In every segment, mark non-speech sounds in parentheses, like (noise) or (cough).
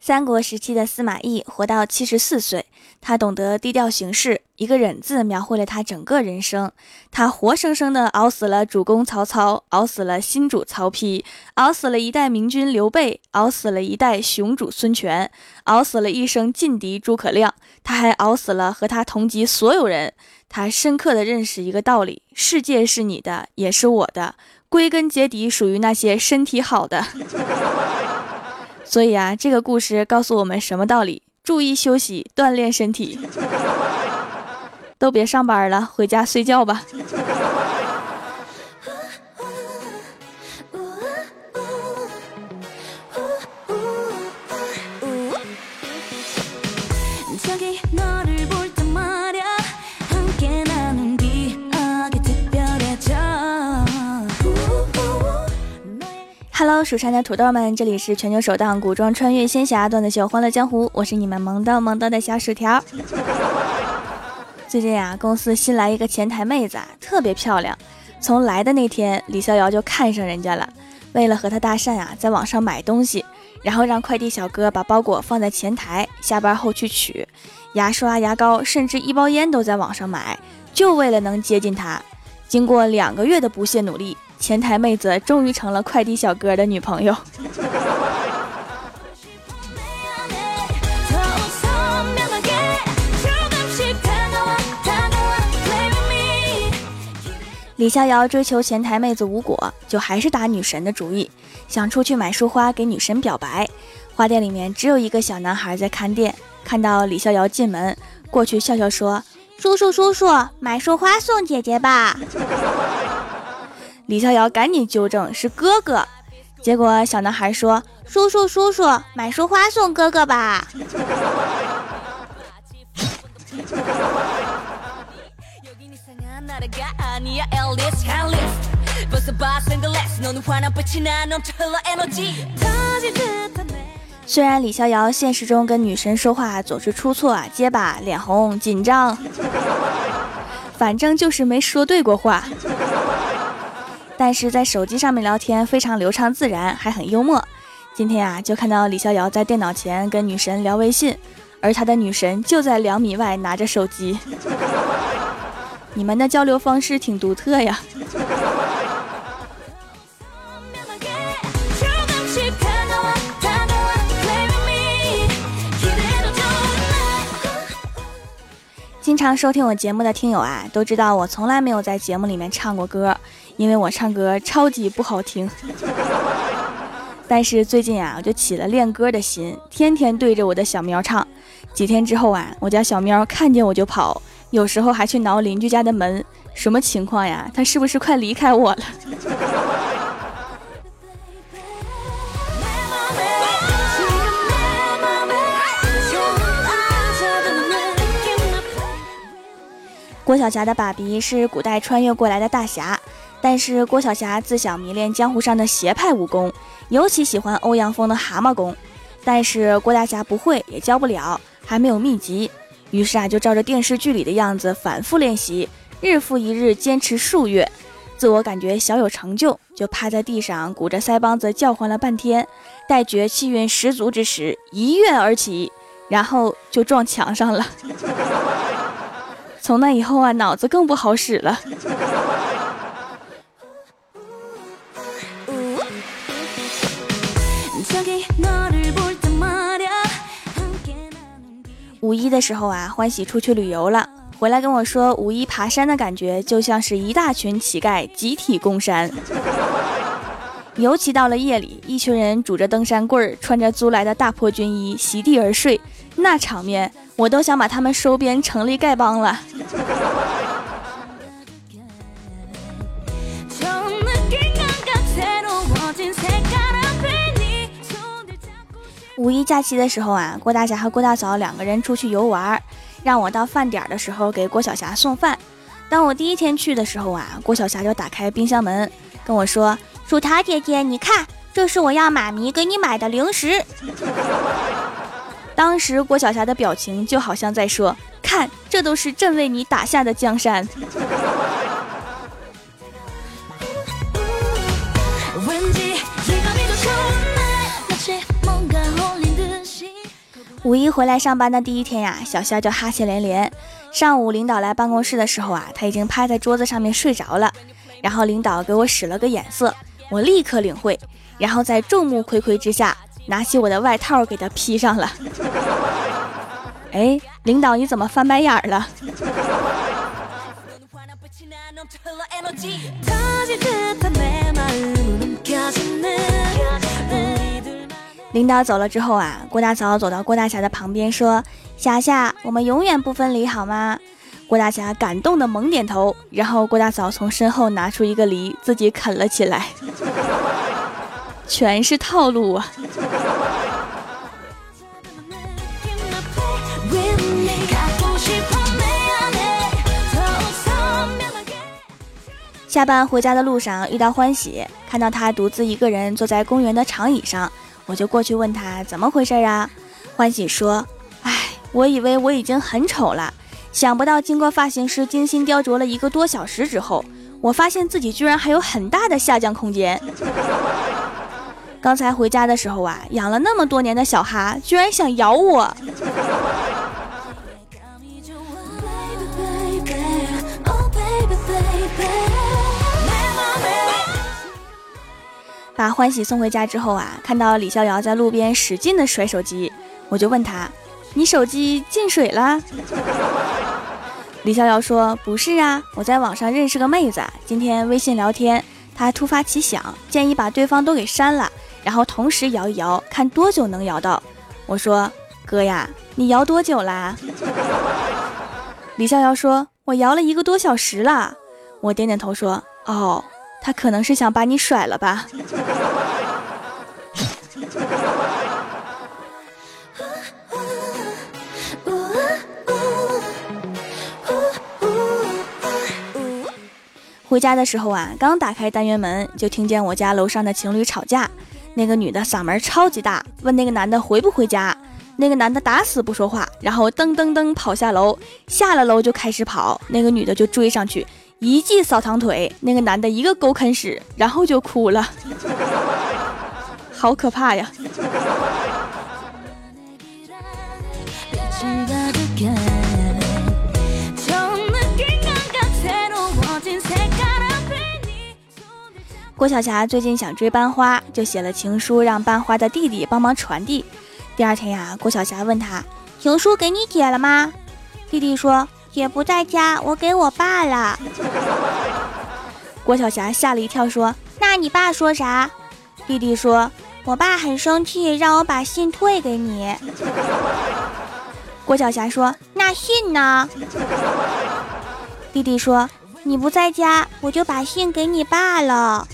三国时期的司马懿活到七十四岁，他懂得低调行事，一个忍字描绘了他整个人生。他活生生的熬死了主公曹操，熬死了新主曹丕，熬死了一代明君刘备，熬死了一代雄主孙权，熬死了一生劲敌诸葛亮。他还熬死了和他同级所有人。他深刻的认识一个道理：世界是你的，也是我的，归根结底属于那些身体好的。(laughs) 所以啊，这个故事告诉我们什么道理？注意休息，锻炼身体。都别上班了，回家睡觉吧。Hello，蜀山的土豆们，这里是全球首档古装穿越仙侠段子秀《欢乐江湖》，我是你们萌逗萌逗的小薯条。(laughs) 最近啊，公司新来一个前台妹子，啊特别漂亮。从来的那天，李逍遥就看上人家了。为了和她搭讪啊，在网上买东西，然后让快递小哥把包裹放在前台，下班后去取。牙刷、牙膏，甚至一包烟都在网上买，就为了能接近她。经过两个月的不懈努力。前台妹子终于成了快递小哥的女朋友。李逍遥追求前台妹子无果，就还是打女神的主意，想出去买束花给女神表白。花店里面只有一个小男孩在看店，看到李逍遥进门，过去笑笑说：“叔叔叔叔，买束花送姐姐吧。”李逍遥赶紧纠正是哥哥，结果小男孩说：“叔叔叔叔，买束花送哥哥吧。”虽然李逍遥现实中跟女神说话总是出错、结巴、脸红、紧张，反正就是没说对过话。但是在手机上面聊天非常流畅自然，还很幽默。今天啊，就看到李逍遥在电脑前跟女神聊微信，而他的女神就在两米外拿着手机。(laughs) 你们的交流方式挺独特呀。经常收听我节目的听友啊，都知道我从来没有在节目里面唱过歌。因为我唱歌超级不好听，(laughs) 但是最近啊，我就起了练歌的心，天天对着我的小喵唱。几天之后啊，我家小喵看见我就跑，有时候还去挠邻居家的门。什么情况呀？它是不是快离开我了？(laughs) 郭晓霞的爸比是古代穿越过来的大侠。但是郭晓霞自小迷恋江湖上的邪派武功，尤其喜欢欧阳锋的蛤蟆功。但是郭大侠不会，也教不了，还没有秘籍。于是啊，就照着电视剧里的样子反复练习，日复一日，坚持数月，自我感觉小有成就，就趴在地上鼓着腮帮子叫唤了半天。待觉气运十足之时，一跃而起，然后就撞墙上了。(laughs) 从那以后啊，脑子更不好使了。五一的时候啊，欢喜出去旅游了，回来跟我说，五一爬山的感觉就像是一大群乞丐集体攻山，尤其到了夜里，一群人拄着登山棍儿，穿着租来的大破军衣，席地而睡，那场面我都想把他们收编成立丐帮了。五一假期的时候啊，郭大侠和郭大嫂两个人出去游玩，让我到饭点的时候给郭晓霞送饭。当我第一天去的时候啊，郭晓霞就打开冰箱门跟我说：“薯条姐姐，你看，这是我要妈咪给你买的零食。(laughs) ”当时郭晓霞的表情就好像在说：“看，这都是朕为你打下的江山。”五一回来上班的第一天呀，小肖就哈欠连连。上午领导来办公室的时候啊，他已经趴在桌子上面睡着了。然后领导给我使了个眼色，我立刻领会，然后在众目睽睽之下，拿起我的外套给他披上了。(laughs) (laughs) 哎，领导你怎么翻白眼了？(laughs) 领导走了之后啊，郭大嫂走到郭大侠的旁边说：“霞霞，我们永远不分离，好吗？”郭大侠感动的猛点头，然后郭大嫂从身后拿出一个梨，自己啃了起来，(laughs) 全是套路啊！下班回家的路上遇到欢喜，看到他独自一个人坐在公园的长椅上，我就过去问他怎么回事啊？欢喜说：“哎，我以为我已经很丑了。”想不到，经过发型师精心雕琢了一个多小时之后，我发现自己居然还有很大的下降空间。(laughs) 刚才回家的时候啊，养了那么多年的小哈居然想咬我。把欢喜送回家之后啊，看到李逍遥在路边使劲的甩手机，我就问他：“你手机进水了？”李逍遥说：“不是啊，我在网上认识个妹子，今天微信聊天，她突发奇想，建议把对方都给删了，然后同时摇一摇，看多久能摇到。”我说：“哥呀，你摇多久啦？”李逍遥说：“我摇了一个多小时了。”我点点头说：“哦，他可能是想把你甩了吧。”回家的时候啊，刚打开单元门，就听见我家楼上的情侣吵架。那个女的嗓门超级大，问那个男的回不回家。那个男的打死不说话，然后噔噔噔跑下楼，下了楼就开始跑。那个女的就追上去，一记扫堂腿，那个男的一个狗啃屎，然后就哭了，好可怕呀！郭晓霞最近想追班花，就写了情书让班花的弟弟帮忙传递。第二天呀，郭晓霞问他：“情书给你姐了吗？”弟弟说：“姐不在家，我给我爸了。(laughs) ”郭晓霞吓了一跳，说：“那你爸说啥？”弟弟说：“我爸很生气，让我把信退给你。(laughs) ”郭晓霞说：“那信呢？” (laughs) 弟弟说。你不在家，我就把信给你爸了。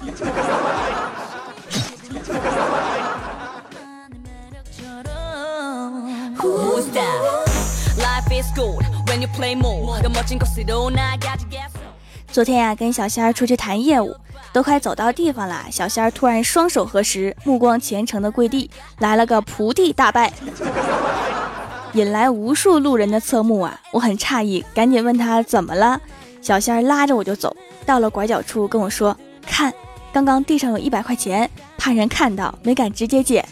昨天呀，跟小仙儿出去谈业务，都快走到地方了，小仙儿突然双手合十，目光虔诚的跪地，来了个菩提大拜，引来无数路人的侧目啊！我很诧异，赶紧问他怎么了。小仙儿拉着我就走，到了拐角处跟我说：“看，刚刚地上有一百块钱，怕人看到，没敢直接捡。”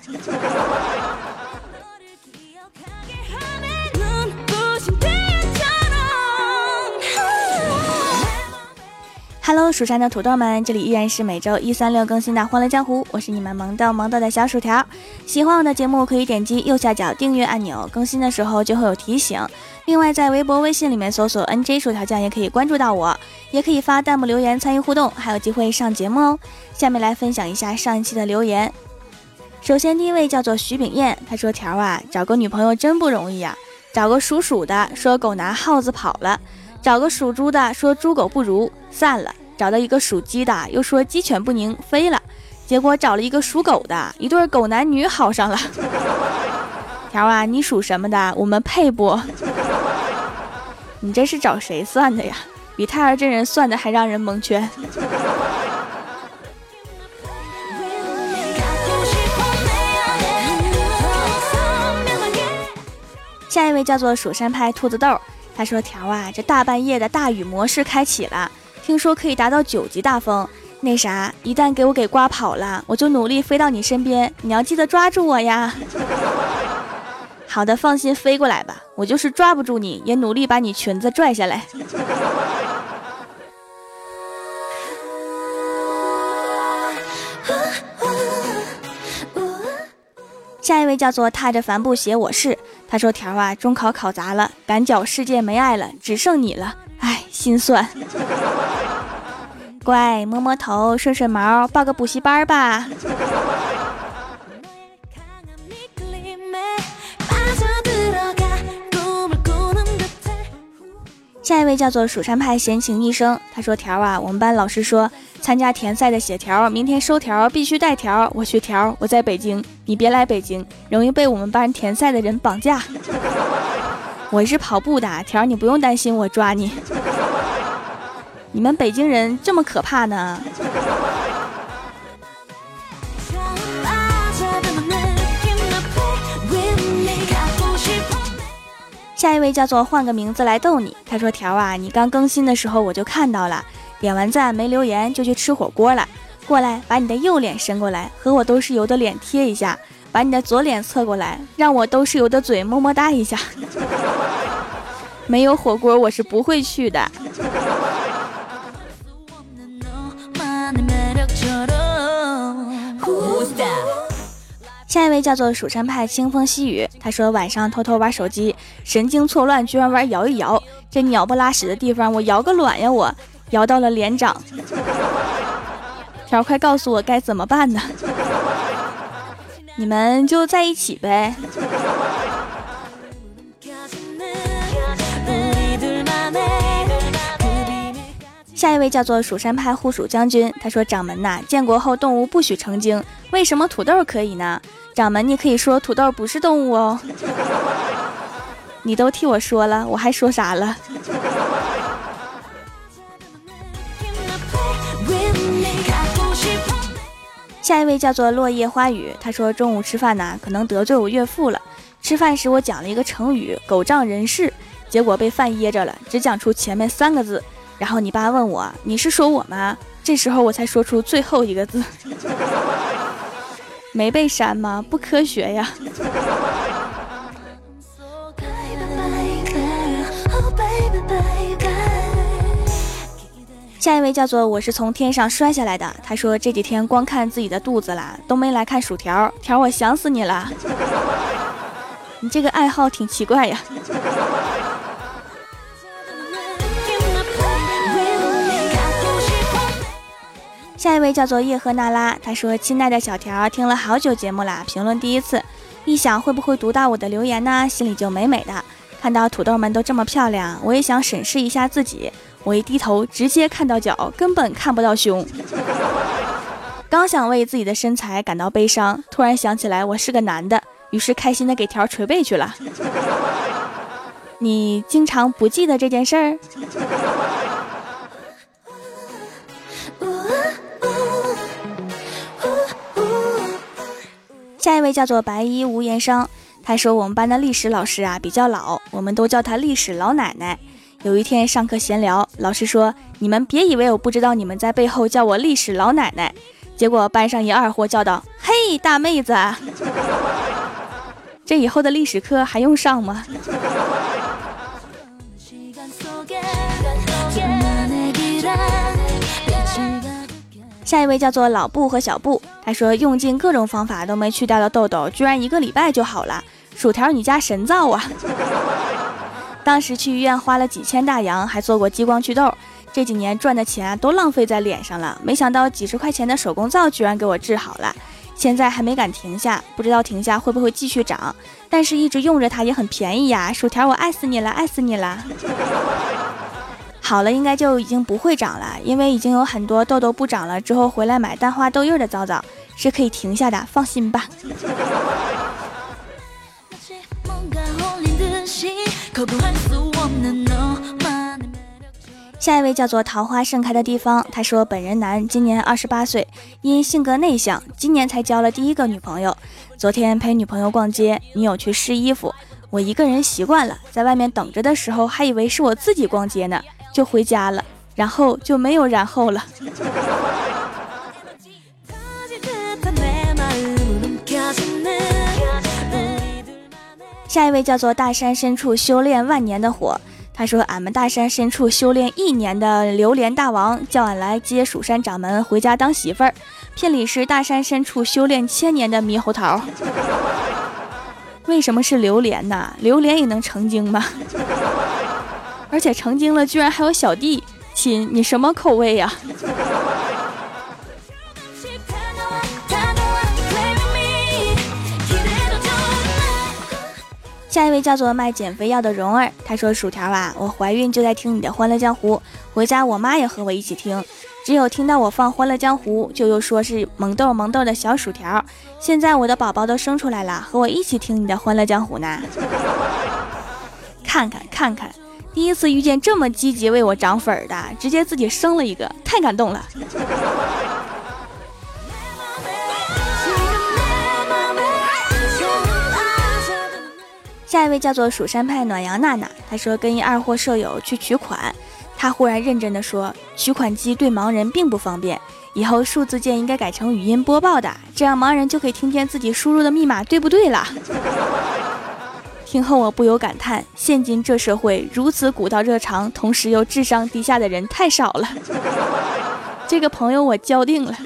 Hello，蜀山的土豆们，这里依然是每周一三六更新的《欢乐江湖》，我是你们萌豆萌豆的小薯条。喜欢我的节目，可以点击右下角订阅按钮，更新的时候就会有提醒。另外，在微博、微信里面搜索 “nj 薯条酱”也可以关注到我，也可以发弹幕留言参与互动，还有机会上节目哦。下面来分享一下上一期的留言。首先，第一位叫做徐炳燕，他说：“条啊，找个女朋友真不容易呀，找个属鼠的，说狗拿耗子跑了。”找个属猪的，说猪狗不如，散了；找到一个属鸡的，又说鸡犬不宁，飞了。结果找了一个属狗的，一对狗男女好上了。(laughs) 条啊，你属什么的？我们配不？(laughs) 你这是找谁算的呀？比太儿真人算的还让人蒙圈。下一位叫做蜀山派兔子豆。他说：“条啊，这大半夜的大雨模式开启了，听说可以达到九级大风。那啥，一旦给我给刮跑了，我就努力飞到你身边，你要记得抓住我呀。”好的，放心飞过来吧，我就是抓不住你，也努力把你裙子拽下来。下一位叫做踏着帆布鞋，我是他说条啊，中考考砸了，感觉世界没爱了，只剩你了，唉，心酸。乖，摸摸头，顺顺毛，报个补习班吧。下一位叫做蜀山派闲情一生，他说条啊，我们班老师说参加田赛的写条，明天收条必须带条。我去条，我在北京，你别来北京，容易被我们班田赛的人绑架。(laughs) 我是跑步的条，你不用担心我抓你。(laughs) 你们北京人这么可怕呢？下一位叫做换个名字来逗你。他说：“条啊，你刚更新的时候我就看到了，点完赞没留言就去吃火锅了。过来，把你的右脸伸过来，和我都是油的脸贴一下；把你的左脸侧过来，让我都是油的嘴么么哒一下。(laughs) 没有火锅我是不会去的。”下一位叫做蜀山派清风细雨，他说晚上偷偷玩手机，神经错乱，居然玩摇一摇，这鸟不拉屎的地方我摇个卵呀！我摇到了连长，条快告诉我该怎么办呢？你们就在一起呗。下一位叫做蜀山派护蜀将军，他说：“掌门呐，建国后动物不许成精，为什么土豆可以呢？”掌门，你可以说土豆不是动物哦。你都替我说了，我还说啥了？下一位叫做落叶花雨，他说：“中午吃饭呢，可能得罪我岳父了。吃饭时我讲了一个成语‘狗仗人势’，结果被饭噎着了，只讲出前面三个字。”然后你爸问我：“你是说我吗？”这时候我才说出最后一个字，(laughs) 没被删吗？不科学呀！下一位叫做我是从天上摔下来的，他说这几天光看自己的肚子啦，都没来看薯条条，我想死你了！(laughs) 你这个爱好挺奇怪呀。下一位叫做叶赫那拉，他说：“亲爱的小条，听了好久节目啦，评论第一次，一想会不会读到我的留言呢，心里就美美的。看到土豆们都这么漂亮，我也想审视一下自己。我一低头，直接看到脚，根本看不到胸。刚想为自己的身材感到悲伤，突然想起来我是个男的，于是开心的给条捶背去了。你经常不记得这件事儿？”下一位叫做白衣无言伤，他说我们班的历史老师啊比较老，我们都叫他历史老奶奶。有一天上课闲聊，老师说：“你们别以为我不知道你们在背后叫我历史老奶奶。”结果班上一二货叫道：“嘿，大妹子，(laughs) 这以后的历史课还用上吗？” (laughs) 下一位叫做老布和小布，他说用尽各种方法都没去掉的痘痘，居然一个礼拜就好了。薯条，你家神造啊！当时去医院花了几千大洋，还做过激光祛痘，这几年赚的钱啊都浪费在脸上了。没想到几十块钱的手工皂居然给我治好了，现在还没敢停下，不知道停下会不会继续长。但是一直用着它也很便宜呀，薯条，我爱死你了，爱死你了。好了，应该就已经不会长了，因为已经有很多痘痘不长了。之后回来买淡化痘印的皂皂是可以停下的，放心吧。下一位叫做桃花盛开的地方，他说本人男，今年二十八岁，因性格内向，今年才交了第一个女朋友。昨天陪女朋友逛街，女友去试衣服，我一个人习惯了，在外面等着的时候，还以为是我自己逛街呢。就回家了，然后就没有然后了。下一位叫做大山深处修炼万年的火，他说：“俺们大山深处修炼一年的榴莲大王叫俺来接蜀山掌门回家当媳妇儿，聘礼是大山深处修炼千年的猕猴桃。为什么是榴莲呢？榴莲也能成精吗？而且成精了居然还有小弟亲，你什么口味呀？”下一位叫做卖减肥药的蓉儿，她说：“薯条啊，我怀孕就在听你的《欢乐江湖》，回家我妈也和我一起听，只有听到我放《欢乐江湖》，就又说是萌豆萌豆的小薯条。现在我的宝宝都生出来了，和我一起听你的《欢乐江湖》呢。(laughs) 看看看看，第一次遇见这么积极为我涨粉的，直接自己生了一个，太感动了。”下一位叫做蜀山派暖阳娜娜，她说跟一二货舍友去取款，她忽然认真的说，取款机对盲人并不方便，以后数字键应该改成语音播报的，这样盲人就可以听见自己输入的密码对不对了。听后我不由感叹，现今这社会如此古道热肠，同时又智商低下的人太少了。这个朋友我交定了。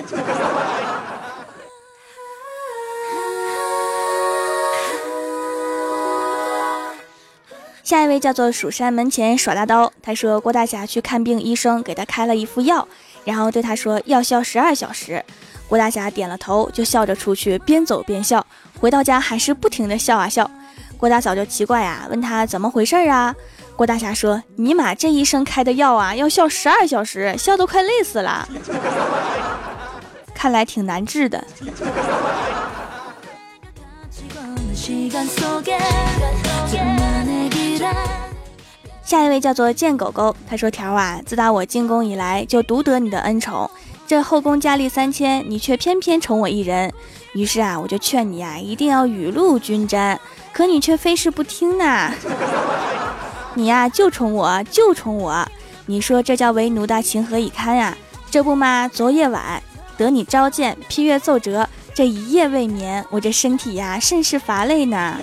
下一位叫做蜀山门前耍大刀，他说郭大侠去看病，医生给他开了一副药，然后对他说药效十二小时。郭大侠点了头，就笑着出去，边走边笑。回到家还是不停的笑啊笑。郭大嫂就奇怪啊，问他怎么回事啊？郭大侠说：尼玛，这医生开的药啊，要笑十二小时，笑都快累死了。(laughs) 看来挺难治的。下一位叫做贱狗狗，他说：“条啊，自打我进宫以来，就独得你的恩宠。这后宫佳丽三千，你却偏偏宠我一人。于是啊，我就劝你啊，一定要雨露均沾。可你却非是不听呐！(laughs) 你呀，就宠我，就宠我。你说这叫为奴的情何以堪呀？这不嘛，昨夜晚得你召见，批阅奏折，这一夜未眠，我这身体呀，甚是乏累呢。”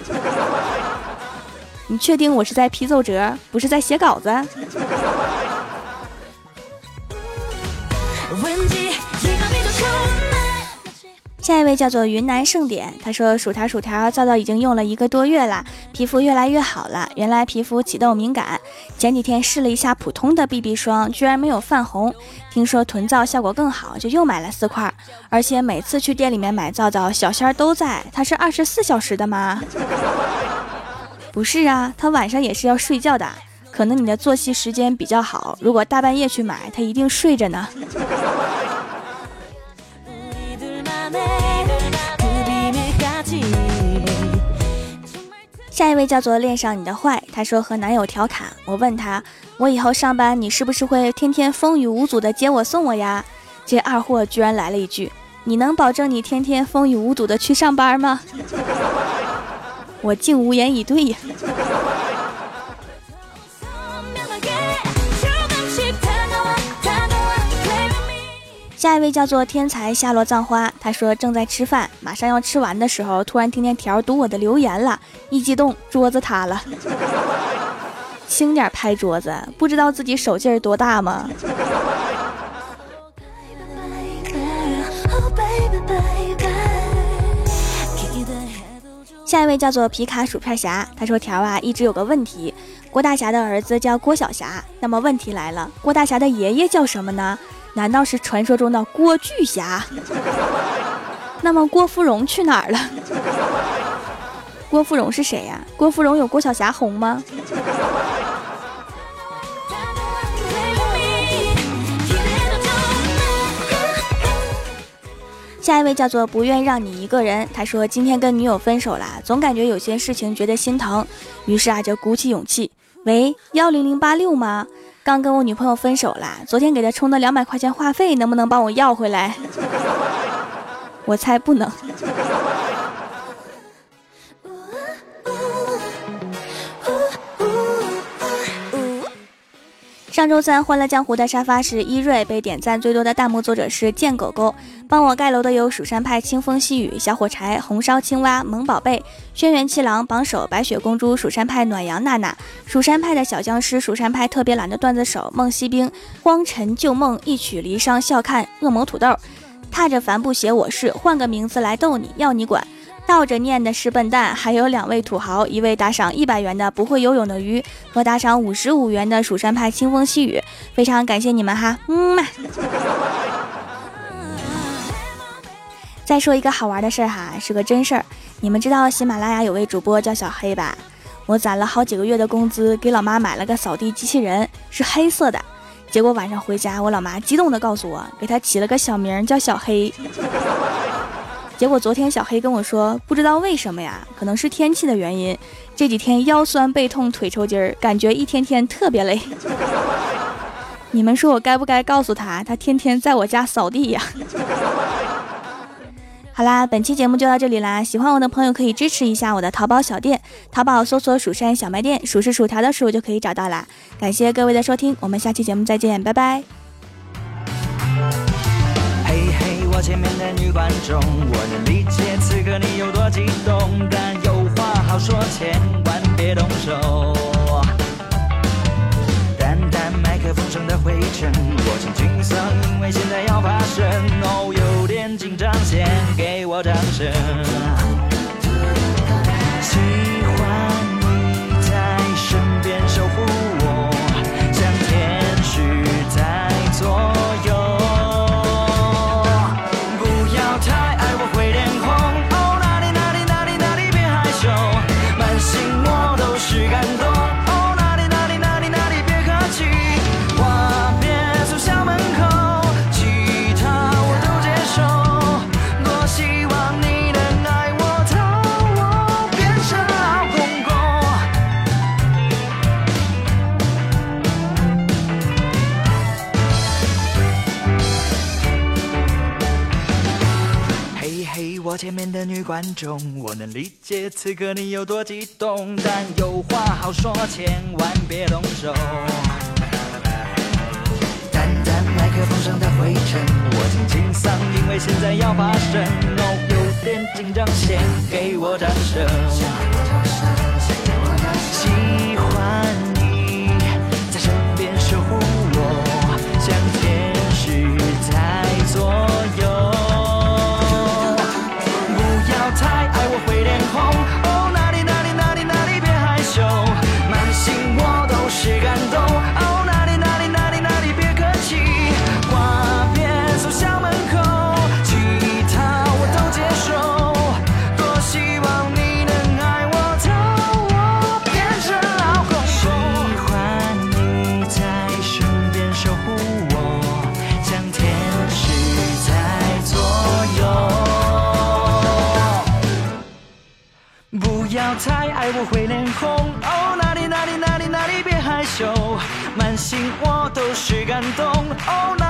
你确定我是在批奏折，不是在写稿子？下一位叫做云南盛典，他说薯条薯条皂皂已经用了一个多月了，皮肤越来越好了。原来皮肤起痘敏感，前几天试了一下普通的 BB 霜，居然没有泛红。听说囤皂效果更好，就又买了四块。而且每次去店里面买皂皂，小仙儿都在。它是二十四小时的吗？不是啊，他晚上也是要睡觉的，可能你的作息时间比较好。如果大半夜去买，他一定睡着呢。(laughs) 下一位叫做恋上你的坏，他说和男友调侃，我问他，我以后上班你是不是会天天风雨无阻的接我送我呀？这二货居然来了一句，你能保证你天天风雨无阻的去上班吗？我竟无言以对呀。下一位叫做天才夏洛葬花，他说正在吃饭，马上要吃完的时候，突然听见条读我的留言了，一激动桌子塌了，轻点拍桌子，不知道自己手劲儿多大吗？下一位叫做皮卡薯片侠，他说：“条啊，一直有个问题，郭大侠的儿子叫郭小侠，那么问题来了，郭大侠的爷爷叫什么呢？难道是传说中的郭巨侠？(laughs) 那么郭芙蓉去哪儿了？(laughs) 郭芙蓉是谁呀？郭芙蓉有郭小侠红吗？”下一位叫做不愿让你一个人，他说今天跟女友分手啦，总感觉有些事情觉得心疼，于是啊就鼓起勇气，喂幺零零八六吗？刚跟我女朋友分手啦，昨天给她充的两百块钱话费，能不能帮我要回来？(laughs) 我猜不能。上周三《欢乐江湖》的沙发是伊瑞，被点赞最多的弹幕作者是贱狗狗。帮我盖楼的有蜀山派清风细雨、小火柴、红烧青蛙、萌宝贝、轩辕七郎、榜首、白雪公主、蜀山派暖阳娜娜、蜀山派的小僵尸、蜀山派特别懒的段子手孟西兵、荒尘旧梦、一曲离殇笑看、恶魔土豆、踏着帆布鞋我是换个名字来逗你要你管。倒着念的是笨蛋，还有两位土豪，一位打赏一百元的不会游泳的鱼，和打赏五十五元的蜀山派清风细雨，非常感谢你们哈，嗯嘛。(laughs) 再说一个好玩的事儿哈，是个真事儿，你们知道喜马拉雅有位主播叫小黑吧？我攒了好几个月的工资，给老妈买了个扫地机器人，是黑色的，结果晚上回家，我老妈激动的告诉我，给他起了个小名叫小黑。结果昨天小黑跟我说，不知道为什么呀，可能是天气的原因，这几天腰酸背痛腿抽筋儿，感觉一天天特别累。(laughs) 你们说我该不该告诉他，他天天在我家扫地呀？(laughs) 好啦，本期节目就到这里啦，喜欢我的朋友可以支持一下我的淘宝小店，淘宝搜索“蜀山小卖店”，数是薯条的数就可以找到啦。感谢各位的收听，我们下期节目再见，拜拜。我前面的女观众，我能理解此刻你有多激动，但有话好说，千万别动手。淡淡麦克风上的灰尘，我请沮丧，因为现在要发声。哦，有点紧张，先给我掌声。观众，我能理解此刻你有多激动，但有话好说，千万别动手。淡淡麦克风上的灰尘，我轻轻嗓，因为现在要发声。哦，有点紧张，先给我掌声。感动